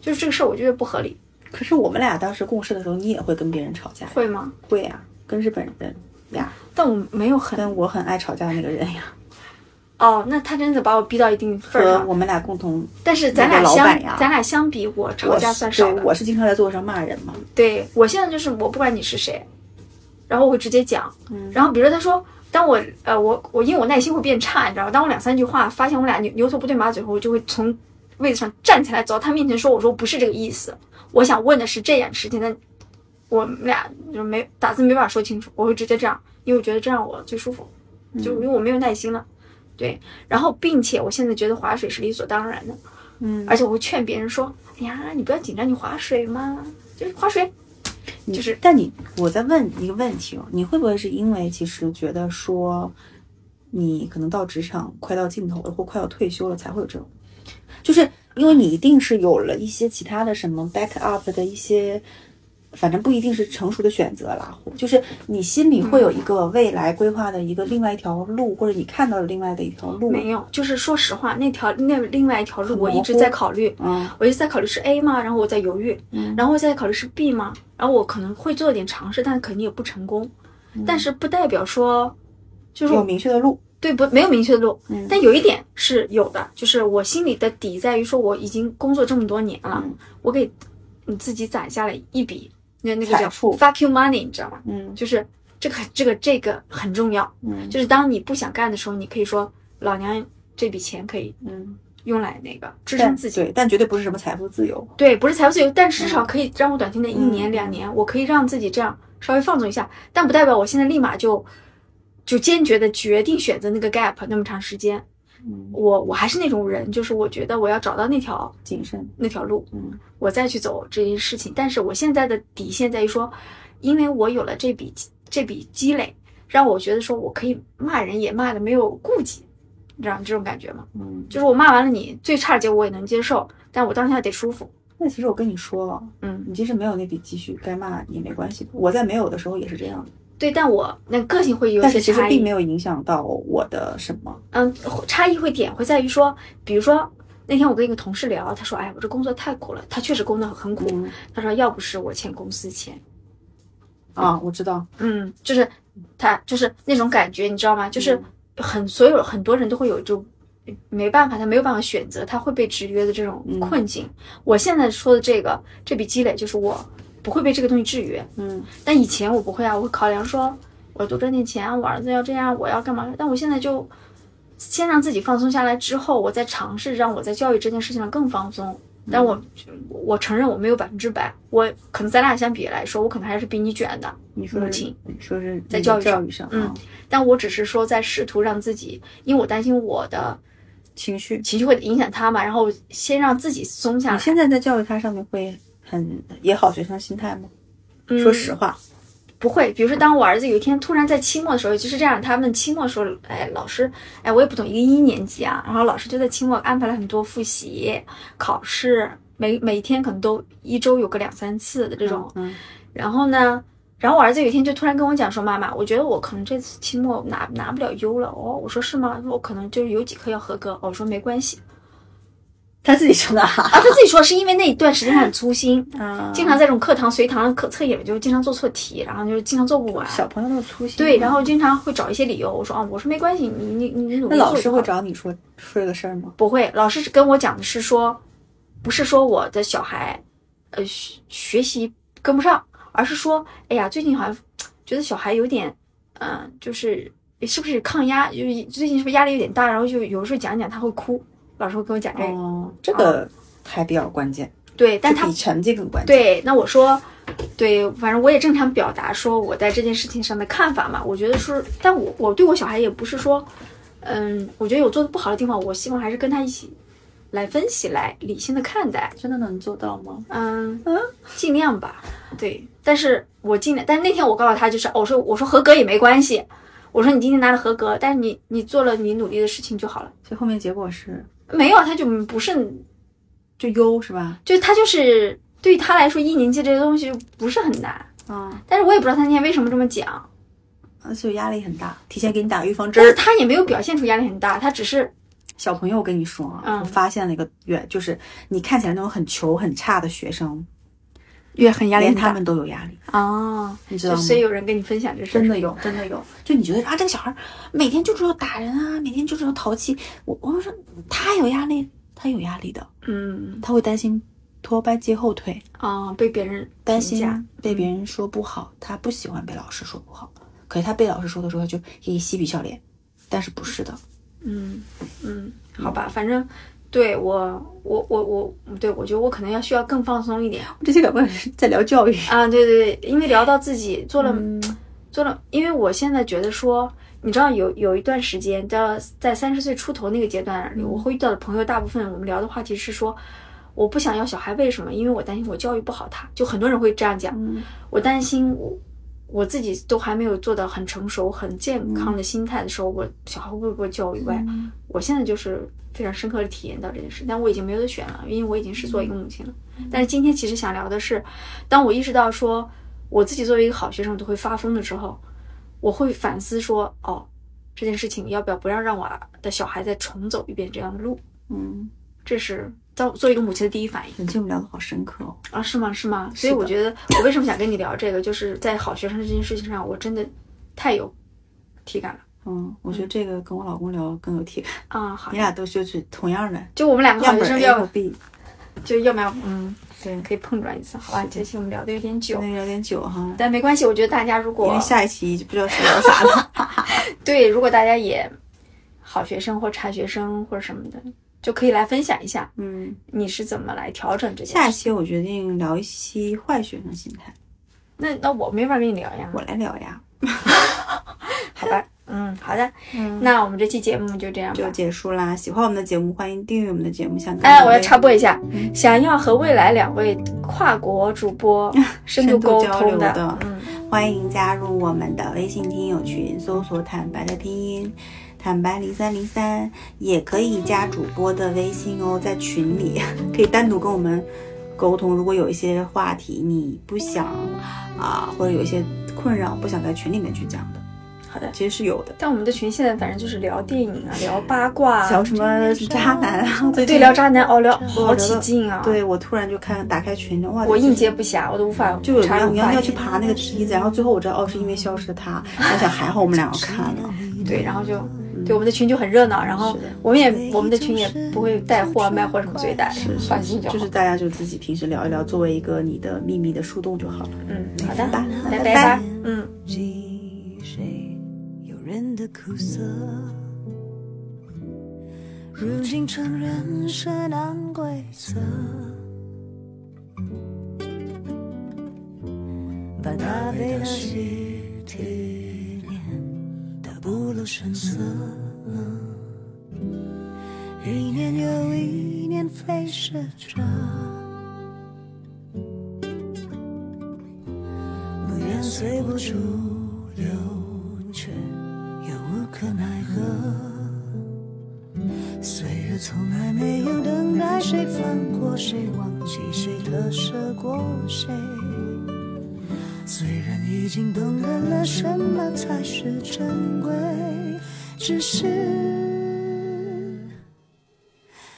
就是这个事儿，我觉得不合理。可是我们俩当时共事的时候，你也会跟别人吵架？会吗？会呀，跟日本人呀。但我没有很跟我很爱吵架的那个人呀。哦，那他真的把我逼到一定份儿上。我们俩共同，但是咱俩相咱俩相比，我吵架算少的。我是经常在座位上骂人嘛。对我现在就是我不管你是谁。然后我会直接讲，然后比如说他说，当我呃我我因为我耐心会变差，你知道吗？当我两三句话发现我俩牛牛头不对马嘴后，我就会从位子上站起来走到他面前说，我说不是这个意思，我想问的是这件事情，但我们俩就没打字没办法说清楚，我会直接这样，因为我觉得这样我最舒服，就因为我没有耐心了，对，然后并且我现在觉得划水是理所当然的，嗯，而且我会劝别人说，哎呀，你不要紧张，你划水嘛，就是划水。就是，但你，我在问一个问题哦，你会不会是因为其实觉得说，你可能到职场快到尽头了，或快要退休了，才会有这种？就是因为你一定是有了一些其他的什么 back up 的一些。反正不一定是成熟的选择啦，就是你心里会有一个未来规划的一个另外一条路，或者你看到了另外的一条路。没有，就是说实话，那条那另外一条路我一直在考虑，嗯，我一直在考虑是 A 吗？然后我在犹豫，嗯，然后我在考虑是 B 吗？然后我可能会做点尝试，但肯定也不成功。但是不代表说就是有明确的路，对不？没有明确的路，但有一点是有的，就是我心里的底在于说我已经工作这么多年了，我给你自己攒下了一笔。那那个叫 fuck you money，你知道吗？嗯，就是这个这个这个很重要。嗯，就是当你不想干的时候，你可以说老娘这笔钱可以嗯用来那个支撑自己。对，但绝对不是什么财富自由。对，不是财富自由，但至少可以让我短期内一年两年，我可以让自己这样稍微放纵一下。但不代表我现在立马就就坚决的决定选择那个 gap 那么长时间。我我还是那种人，就是我觉得我要找到那条谨慎那条路，嗯，我再去走这件事情。但是我现在的底线在于说，因为我有了这笔这笔积累，让我觉得说我可以骂人也骂的没有顾忌，你知道这种感觉吗？嗯，就是我骂完了你，最差的结果我也能接受，但我当下得舒服。那其实我跟你说了，嗯，你即使没有那笔积蓄，该骂也没关系。我在没有的时候也是这样的。对，但我那个性会有些差异，但是其实并没有影响到我的什么。嗯，差异会点会在于说，比如说那天我跟一个同事聊，他说：“哎，我这工作太苦了。”他确实工作很苦。他说：“要不是我欠公司钱。”啊，我知道。嗯，就是他就是那种感觉，你知道吗？就是很所有很多人都会有就没办法，他没有办法选择，他会被制约的这种困境。我现在说的这个这笔积累，就是我。不会被这个东西制约，嗯，但以前我不会啊，我会考量说，我要多赚点钱，我儿子要这样，我要干嘛？但我现在就先让自己放松下来，之后我再尝试让我在教育这件事情上更放松。但我我承认我没有百分之百，我可能咱俩相比来说，我可能还是比你卷的。你说亲，你说是在教育上，嗯，但我只是说在试图让自己，因为我担心我的情绪情绪会影响他嘛，然后先让自己松下来。你现在在教育他上面会。很也好学生心态吗？说实话，不会。比如说，当我儿子有一天突然在期末的时候，就是这样，他们期末的时候，哎，老师，哎，我也不懂，一个一年级啊，然后老师就在期末安排了很多复习考试，每每天可能都一周有个两三次的这种。嗯。然后呢，然后我儿子有一天就突然跟我讲说：“妈妈，我觉得我可能这次期末拿拿不了优了。”哦，我说是吗？我可能就是有几科要合格。我说没关系。他自己说的啊，他自己说是因为那一段时间他很粗心啊，经常在这种课堂随堂课测验就经常做错题，然后就是经常做不完。小朋友那么粗心。对，然后经常会找一些理由。我说啊，我说没关系，你你你你努力。那老师会找你说说这个事儿吗？不会，老师跟我讲的是说，不是说我的小孩，呃，学学习跟不上，而是说，哎呀，最近好像觉得小孩有点，嗯，就是是不是抗压，就是最近是不是压力有点大，然后就有时候讲讲他会哭。老师会跟我讲这个，这个还比较关键。对，但他比成绩更关键。对，那我说，对，反正我也正常表达说我在这件事情上的看法嘛。我觉得是，但我我对我小孩也不是说，嗯，我觉得有做的不好的地方，我希望还是跟他一起来分析，来理性的看待。真的能做到吗？嗯嗯，尽量吧。对，但是我尽量。但是那天我告诉他，就是我说我说合格也没关系，我说你今天拿了合格，但是你你做了你努力的事情就好了。所以后面结果是。没有，他就不是，就优是吧？就他就是对于他来说，一年级这个东西不是很难啊。但是我也不知道他那天为什么这么讲，所以压力很大，提前给你打预防针。但是他也没有表现出压力很大，他只是小朋友。我跟你说啊，我发现了一个原就是你看起来那种很球很差的学生。越很压力，连他们都有压力哦，你知道吗？所以有人跟你分享这事，真的有，真的有。就你觉得啊，这个小孩每天就知道打人啊，每天就知道淘气。我我说他有压力，他有压力的，嗯，他会担心拖班接后腿啊，被别人担心被别人说不好，他不喜欢被老师说不好。可是他被老师说的时候，他就以嬉皮笑脸，但是不是的，嗯嗯，好吧，反正。对我，我我我，对我觉得我可能要需要更放松一点。这些两个人在聊教育啊，对对对，因为聊到自己做了做了，因为我现在觉得说，你知道有有一段时间，到在三十岁出头那个阶段，我会遇到的朋友，大部分我们聊的话题是说，我不想要小孩，为什么？因为我担心我教育不好他，就很多人会这样讲，我担心我我自己都还没有做到很成熟、很健康的心态的时候，我小孩会不会被教育外？我现在就是非常深刻的体验到这件事，但我已经没有得选了，因为我已经是做一个母亲了。但是今天其实想聊的是，当我意识到说我自己作为一个好学生都会发疯的时候，我会反思说，哦，这件事情要不要不要让我的小孩再重走一遍这样的路？嗯，这是当做一个母亲的第一反应。本期我们聊的好深刻哦。啊，是吗？是吗？所以我觉得，我为什么想跟你聊这个，就是在好学生这件事情上，我真的太有体感了。嗯，我觉得这个跟我老公聊更有体感。啊，好你，俩都就是同样的，就我们两个好学生要 B。就要不要嗯，对，可以碰撞一次，好吧？这期我们聊的有点久那，有点久哈，但没关系，我觉得大家如果因为下一期就不知道是聊啥了。对，如果大家也好学生或差学生或者什么的，就可以来分享一下嗯，你是怎么来调整这件事。下期我决定聊一期坏学生心态，那那我没法跟你聊呀，我来聊呀，好吧？嗯，好的，嗯那我们这期节目就这样就。结束啦。喜欢我们的节目，欢迎订阅我们的节目。想哎，我要插播一下，嗯想要和未来两位跨国主播 深度沟通流的嗯，欢迎加入我们的微信听友群，搜索“坦白”的拼音。坦白零三零三也可以加主播的微信哦，在群里可以单独跟我们沟通。如果有一些话题你不想啊，或者有一些困扰不想在群里面去讲的，好的。其实是有的。但我们的群现在反正就是聊电影啊，聊八卦啊，聊什么渣男啊？对聊渣男哦，聊好起劲啊！，对我突然就看打开群，哇，我这应接不暇，我都无法就有你要你要去题爬那个梯子，然后最后我知道哦，是因为消失的他。我想还好我们两个看了，对，然后就对我们的群就很热闹，然后我们也我们的群也不会带货卖货什么随带，放心就好。就是大家就自己平时聊一聊，作为一个你的秘密的树洞就好了。嗯，好的，吧拜拜嗯。记谁有人的苦涩，如今承认是难规则，不露声色。一年又一年飞逝着，不愿随波逐流，却又无可奈何。岁月从来没有等待谁放过谁，忘记谁特赦过谁。虽然已经懂得了什么才是珍贵，只是，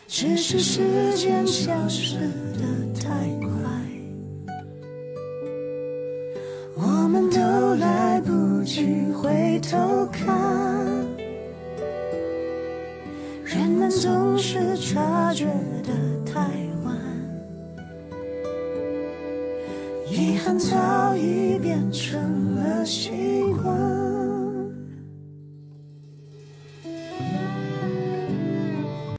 只是时间消失的太快。我们都来不及回头看，人们总是察觉得太遗憾早已变成了习惯。